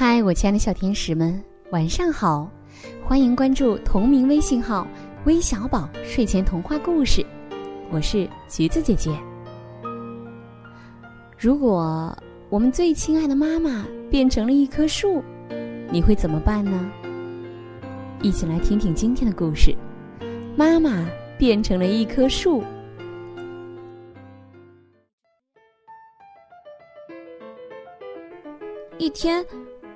嗨，我亲爱的小天使们，晚上好！欢迎关注同名微信号“微小宝睡前童话故事”，我是橘子姐姐。如果我们最亲爱的妈妈变成了一棵树，你会怎么办呢？一起来听听今天的故事：妈妈变成了一棵树。一天。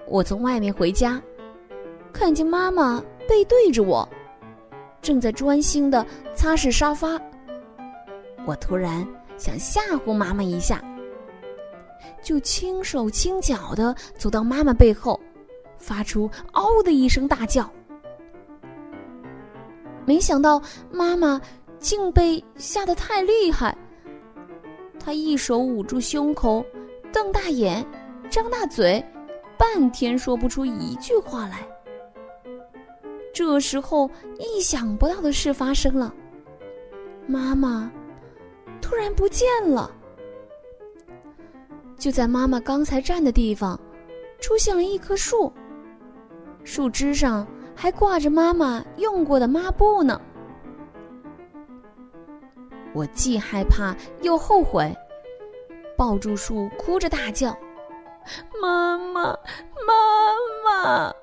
我从外面回家，看见妈妈背对着我，正在专心的擦拭沙发。我突然想吓唬妈妈一下，就轻手轻脚的走到妈妈背后，发出“嗷”的一声大叫。没想到妈妈竟被吓得太厉害，她一手捂住胸口，瞪大眼，张大嘴。半天说不出一句话来。这时候，意想不到的事发生了，妈妈突然不见了。就在妈妈刚才站的地方，出现了一棵树，树枝上还挂着妈妈用过的抹布呢。我既害怕又后悔，抱住树，哭着大叫。妈妈，妈妈！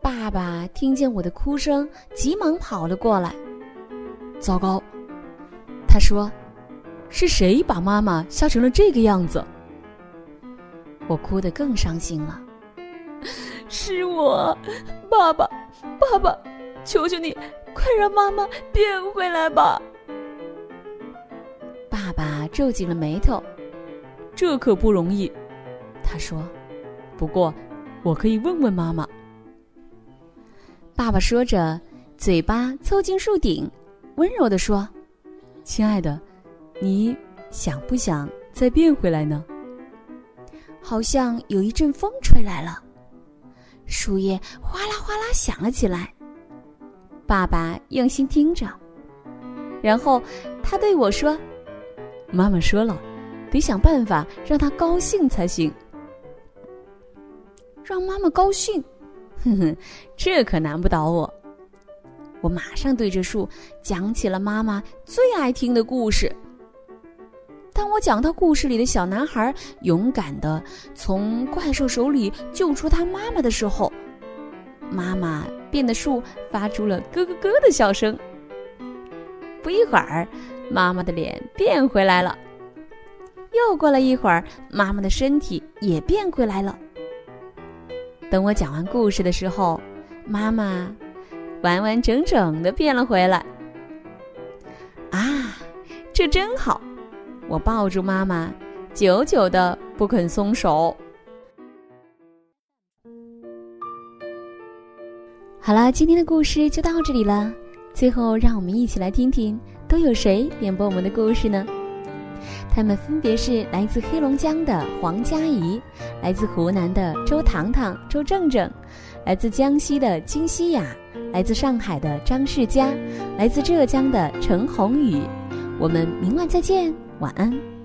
爸爸听见我的哭声，急忙跑了过来。糟糕，他说：“是谁把妈妈吓成了这个样子？”我哭得更伤心了。是我，爸爸，爸爸，求求你，快让妈妈变回来吧！爸爸皱紧了眉头。这可不容易，他说。不过，我可以问问妈妈。爸爸说着，嘴巴凑近树顶，温柔的说：“亲爱的，你想不想再变回来呢？”好像有一阵风吹来了，树叶哗啦哗啦响了起来。爸爸用心听着，然后他对我说：“妈妈说了。”得想办法让他高兴才行。让妈妈高兴，哼哼，这可难不倒我。我马上对着树讲起了妈妈最爱听的故事。当我讲到故事里的小男孩勇敢的从怪兽手里救出他妈妈的时候，妈妈变的树发出了咯咯咯的笑声。不一会儿，妈妈的脸变回来了。又过了一会儿，妈妈的身体也变回来了。等我讲完故事的时候，妈妈完完整整的变了回来。啊，这真好！我抱住妈妈，久久的不肯松手。好了，今天的故事就到这里了。最后，让我们一起来听听都有谁点播我们的故事呢？他们分别是来自黑龙江的黄佳怡，来自湖南的周糖糖、周正正，来自江西的金希雅，来自上海的张世佳，来自浙江的陈宏宇。我们明晚再见，晚安。